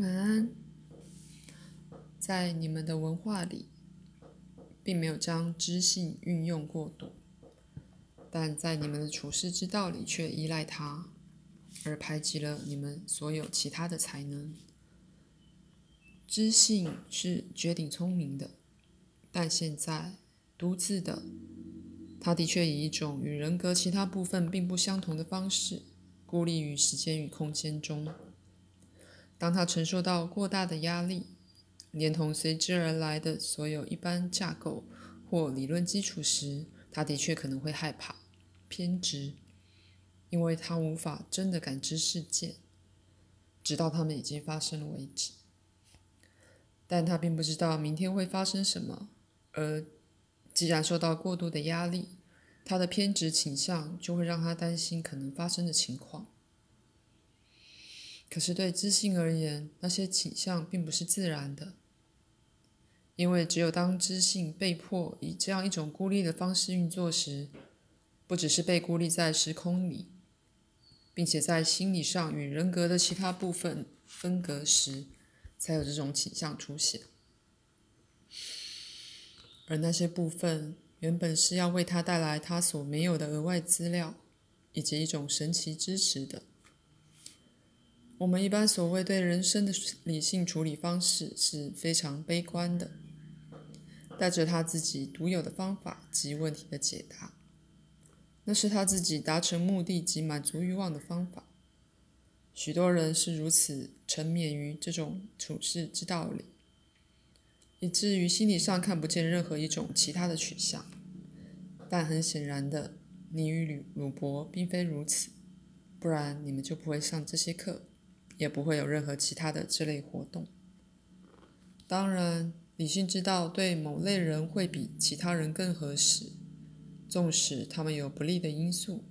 晚安。在你们的文化里，并没有将知性运用过度，但在你们的处世之道里却依赖它，而排挤了你们所有其他的才能。知性是绝顶聪明的，但现在独自的，它的确以一种与人格其他部分并不相同的方式，孤立于时间与空间中。当他承受到过大的压力，连同随之而来的所有一般架构或理论基础时，他的确可能会害怕、偏执，因为他无法真的感知事件，直到他们已经发生了为止。但他并不知道明天会发生什么，而既然受到过度的压力，他的偏执倾向就会让他担心可能发生的情况。可是对知性而言，那些倾向并不是自然的，因为只有当知性被迫以这样一种孤立的方式运作时，不只是被孤立在时空里，并且在心理上与人格的其他部分分隔时，才有这种倾向出现。而那些部分原本是要为他带来他所没有的额外资料，以及一种神奇支持的。我们一般所谓对人生的理性处理方式是非常悲观的，带着他自己独有的方法及问题的解答，那是他自己达成目的及满足欲望的方法。许多人是如此沉湎于这种处世之道里，以至于心理上看不见任何一种其他的取向。但很显然的，你与鲁鲁伯并非如此，不然你们就不会上这些课。也不会有任何其他的这类活动。当然，理性知道对某类人会比其他人更合适，纵使他们有不利的因素。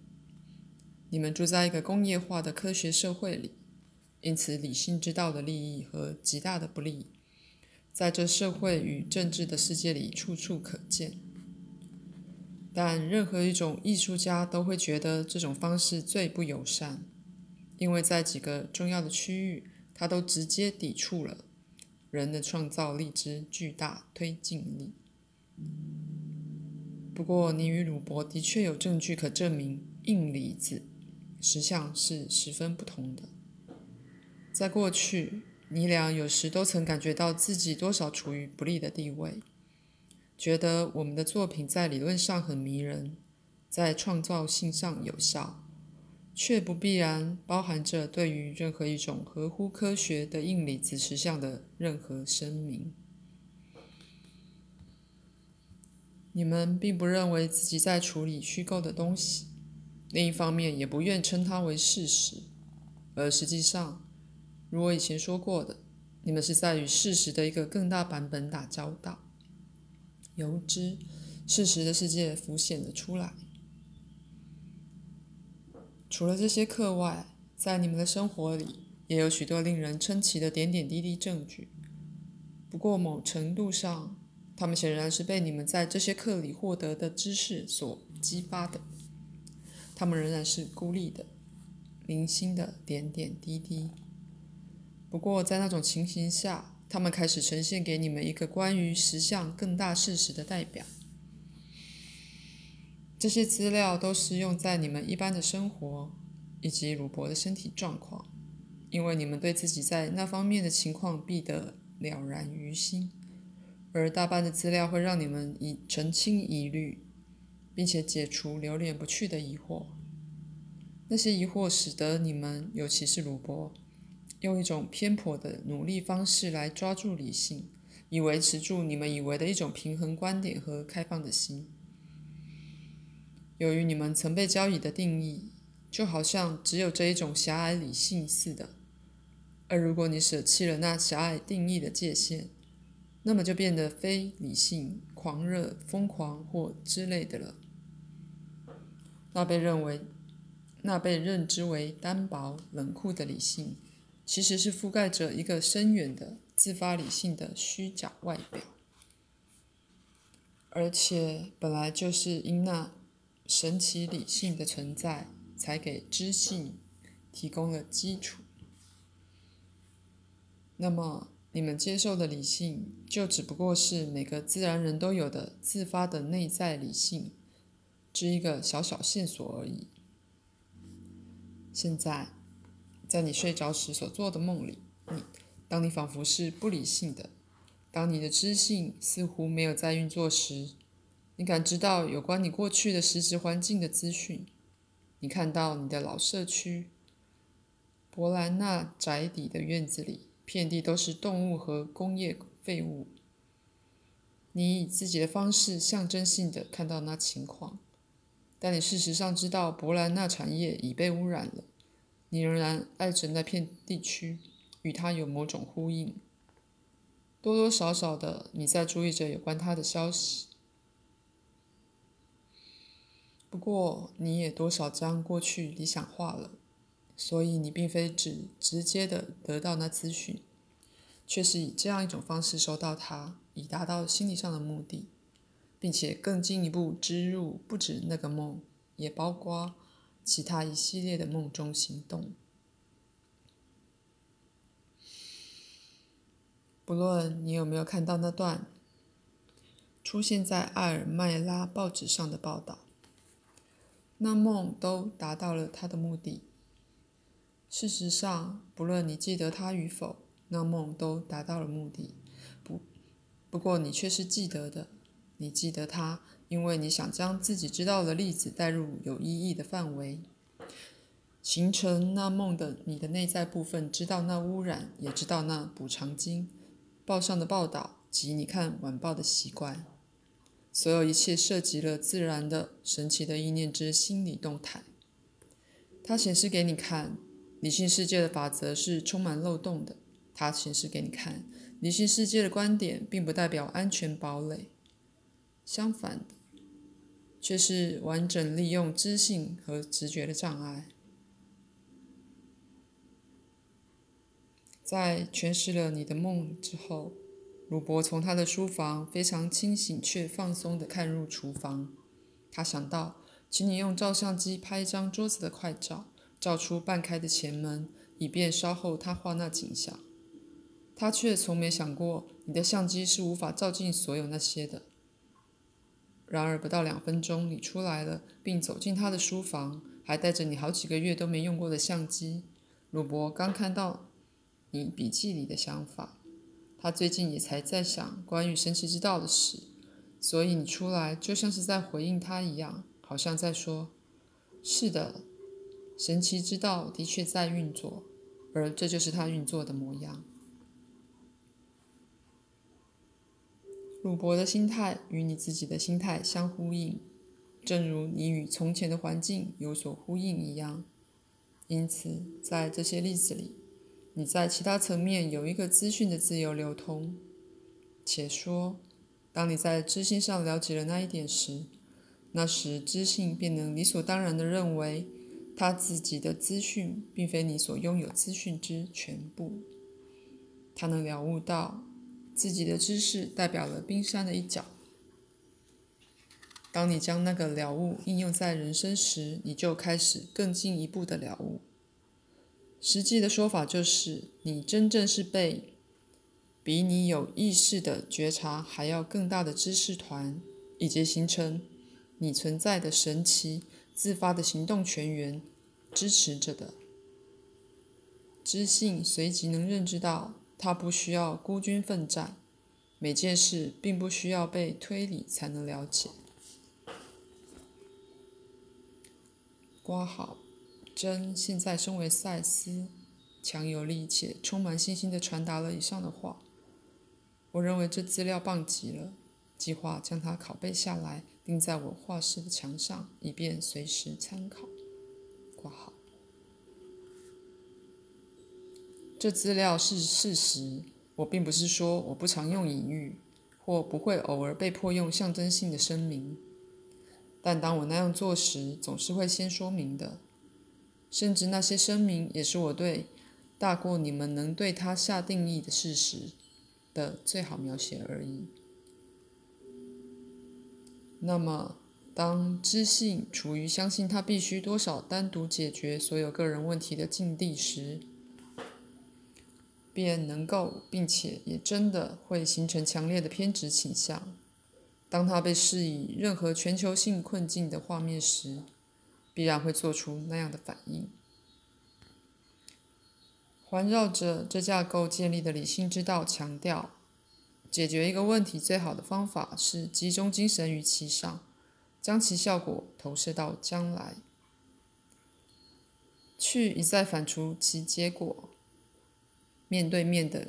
你们住在一个工业化的科学社会里，因此理性知道的利益和极大的不利，在这社会与政治的世界里处处可见。但任何一种艺术家都会觉得这种方式最不友善。因为在几个重要的区域，它都直接抵触了人的创造力之巨大推进力。不过，你与鲁伯的确有证据可证明，硬离子实相是十分不同的。在过去，你俩有时都曾感觉到自己多少处于不利的地位，觉得我们的作品在理论上很迷人，在创造性上有效。却不必然包含着对于任何一种合乎科学的硬理子实相的任何声明。你们并不认为自己在处理虚构的东西，另一方面也不愿称它为事实，而实际上，如我以前说过的，你们是在与事实的一个更大版本打交道，由之，事实的世界浮现了出来。除了这些课外，在你们的生活里也有许多令人称奇的点点滴滴证据。不过，某程度上，他们显然是被你们在这些课里获得的知识所激发的。他们仍然是孤立的、零星的点点滴滴。不过，在那种情形下，他们开始呈现给你们一个关于实相更大事实的代表。这些资料都是用在你们一般的生活以及鲁伯的身体状况，因为你们对自己在那方面的情况必得了然于心，而大半的资料会让你们以澄清疑虑，并且解除流连不去的疑惑。那些疑惑使得你们，尤其是鲁伯，用一种偏颇的努力方式来抓住理性，以维持住你们以为的一种平衡观点和开放的心。由于你们曾被交易的定义，就好像只有这一种狭隘理性似的，而如果你舍弃了那狭隘定义的界限，那么就变得非理性、狂热、疯狂或之类的了。那被认为、那被认知为单薄、冷酷的理性，其实是覆盖着一个深远的自发理性的虚假外表，而且本来就是因那。神奇理性的存在，才给知性提供了基础。那么你们接受的理性，就只不过是每个自然人都有的自发的内在理性之一个小小线索而已。现在，在你睡着时所做的梦里，你当你仿佛是不理性的，当你的知性似乎没有在运作时，你感知到有关你过去的实质环境的资讯。你看到你的老社区，伯兰纳宅邸的院子里，遍地都是动物和工业废物。你以自己的方式象征性的看到那情况，但你事实上知道伯兰纳产业已被污染了。你仍然爱着那片地区，与它有某种呼应。多多少少的，你在注意着有关它的消息。不过，你也多少将过去理想化了，所以你并非只直接的得到那资讯，却是以这样一种方式收到它，以达到心理上的目的，并且更进一步植入不止那个梦，也包括其他一系列的梦中行动。不论你有没有看到那段出现在艾尔麦拉报纸上的报道。那梦都达到了它的目的。事实上，不论你记得它与否，那梦都达到了目的。不，不过你却是记得的。你记得它，因为你想将自己知道的例子带入有意义的范围，形成那梦的你的内在部分知道那污染，也知道那补偿金，报上的报道及你看晚报的习惯。所有一切涉及了自然的、神奇的意念之心理动态。它显示给你看，理性世界的法则是充满漏洞的。它显示给你看，理性世界的观点并不代表安全堡垒，相反的，却是完整利用知性和直觉的障碍。在诠释了你的梦之后。鲁伯从他的书房非常清醒却放松地看入厨房。他想到，请你用照相机拍一张桌子的快照，照出半开的前门，以便稍后他画那景象。他却从没想过，你的相机是无法照进所有那些的。然而，不到两分钟，你出来了，并走进他的书房，还带着你好几个月都没用过的相机。鲁伯刚看到你笔记里的想法。他最近也才在想关于神奇之道的事，所以你出来就像是在回应他一样，好像在说：“是的，神奇之道的确在运作，而这就是它运作的模样。”鲁伯的心态与你自己的心态相呼应，正如你与从前的环境有所呼应一样。因此，在这些例子里。你在其他层面有一个资讯的自由流通，且说，当你在知性上了解了那一点时，那时知性便能理所当然地认为，他自己的资讯并非你所拥有资讯之全部。他能了悟到，自己的知识代表了冰山的一角。当你将那个了悟应用在人生时，你就开始更进一步的了悟。实际的说法就是，你真正是被比你有意识的觉察还要更大的知识团，以及形成你存在的神奇自发的行动全员支持着的。知性随即能认知到，它不需要孤军奋战，每件事并不需要被推理才能了解。挂好。真现在身为赛斯，强有力且充满信心地传达了以上的话。我认为这资料棒极了，计划将它拷贝下来，钉在我画室的墙上，以便随时参考。挂号。这资料是事实。我并不是说我不常用隐喻，或不会偶尔被迫用象征性的声明，但当我那样做时，总是会先说明的。甚至那些声明也是我对大过你们能对他下定义的事实的最好描写而已。那么，当知性处于相信他必须多少单独解决所有个人问题的境地时，便能够，并且也真的会形成强烈的偏执倾向。当他被施以任何全球性困境的画面时，必然会做出那样的反应。环绕着这架构建立的理性之道强调，解决一个问题最好的方法是集中精神于其上，将其效果投射到将来，去一再反刍其结果。面对面的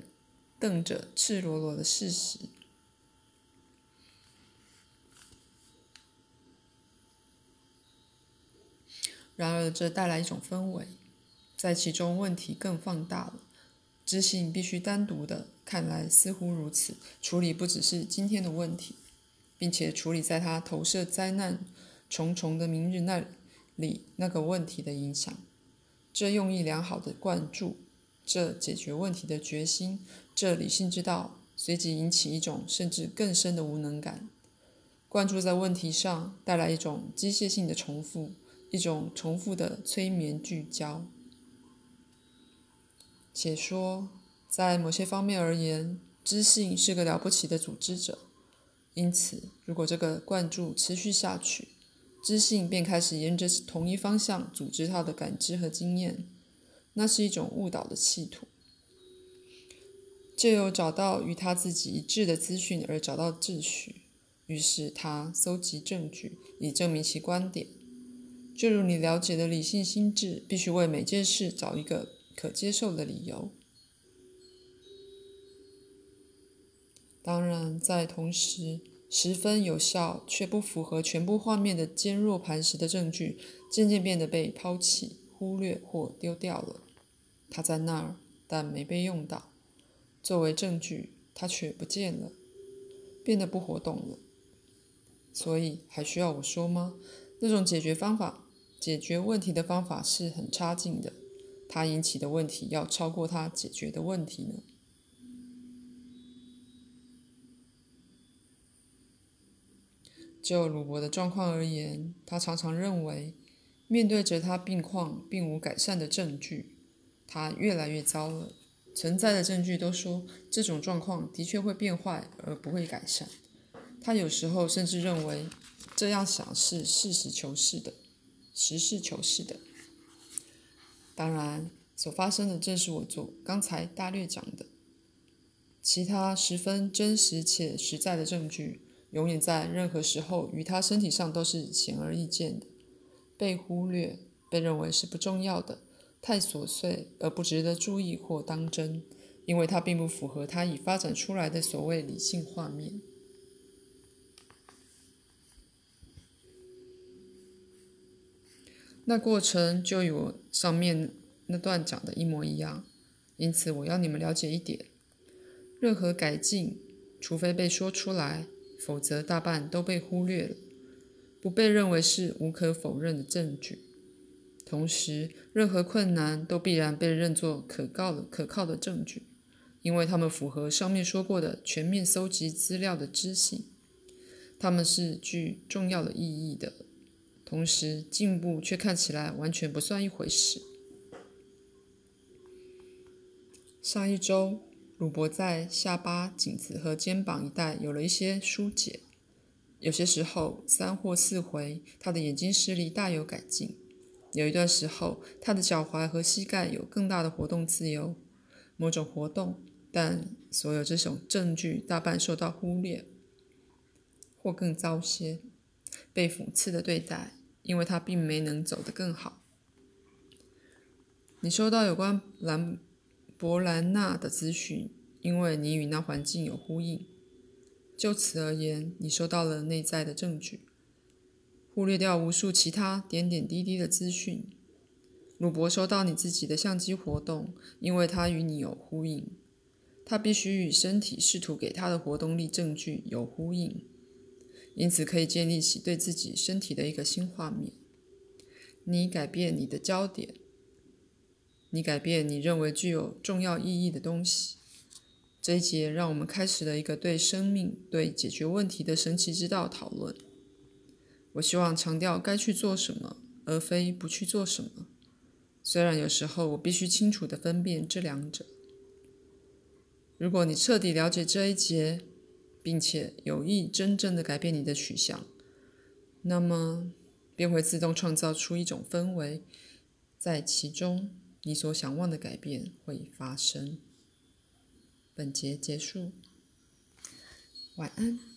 瞪着赤裸裸的事实，然而这带来一种氛围。在其中，问题更放大了。知性必须单独的，看来似乎如此处理，不只是今天的问题，并且处理在他投射灾难重重的明日那里那个问题的影响。这用意良好的灌注，这解决问题的决心，这理性之道，随即引起一种甚至更深的无能感。灌注在问题上，带来一种机械性的重复，一种重复的催眠聚焦。且说，在某些方面而言，知性是个了不起的组织者。因此，如果这个灌注持续下去，知性便开始沿着同一方向组织他的感知和经验。那是一种误导的企图，借由找到与他自己一致的资讯而找到秩序。于是，他搜集证据以证明其观点。就如你了解的理性心智，必须为每件事找一个。可接受的理由。当然，在同时，十分有效却不符合全部画面的坚若磐石的证据，渐渐变得被抛弃、忽略或丢掉了。它在那儿，但没被用到。作为证据，它却不见了，变得不活动了。所以，还需要我说吗？那种解决方法、解决问题的方法是很差劲的。它引起的问题要超过它解决的问题呢？就鲁伯的状况而言，他常常认为，面对着他病况并无改善的证据，他越来越糟了。存在的证据都说这种状况的确会变坏而不会改善。他有时候甚至认为这样想是实事求是的，实事求是的。当然，所发生的正是我做刚才大略讲的。其他十分真实且实在的证据，永远在任何时候与他身体上都是显而易见的，被忽略，被认为是不重要的，太琐碎而不值得注意或当真，因为它并不符合他已发展出来的所谓理性画面。那过程就与我上面那段讲的一模一样，因此我要你们了解一点：任何改进，除非被说出来，否则大半都被忽略了，不被认为是无可否认的证据。同时，任何困难都必然被认作可靠的、可靠的证据，因为它们符合上面说过的全面搜集资料的知性，它们是具重要的意义的。同时，进步却看起来完全不算一回事。上一周，鲁伯在下巴、颈子和肩膀一带有了一些疏解。有些时候，三或四回，他的眼睛视力大有改进。有一段时候，他的脚踝和膝盖有更大的活动自由，某种活动。但所有这种证据大半受到忽略，或更糟些，被讽刺的对待。因为他并没能走得更好。你收到有关兰博兰纳的资讯，因为你与那环境有呼应。就此而言，你收到了内在的证据，忽略掉无数其他点点滴滴的资讯。鲁伯收到你自己的相机活动，因为他与你有呼应。他必须与身体试图给他的活动力证据有呼应。因此，可以建立起对自己身体的一个新画面。你改变你的焦点，你改变你认为具有重要意义的东西。这一节让我们开始了一个对生命、对解决问题的神奇之道讨论。我希望强调该去做什么，而非不去做什么。虽然有时候我必须清楚地分辨这两者。如果你彻底了解这一节，并且有意真正的改变你的取向，那么便会自动创造出一种氛围，在其中你所想望的改变会发生。本节结束，晚安。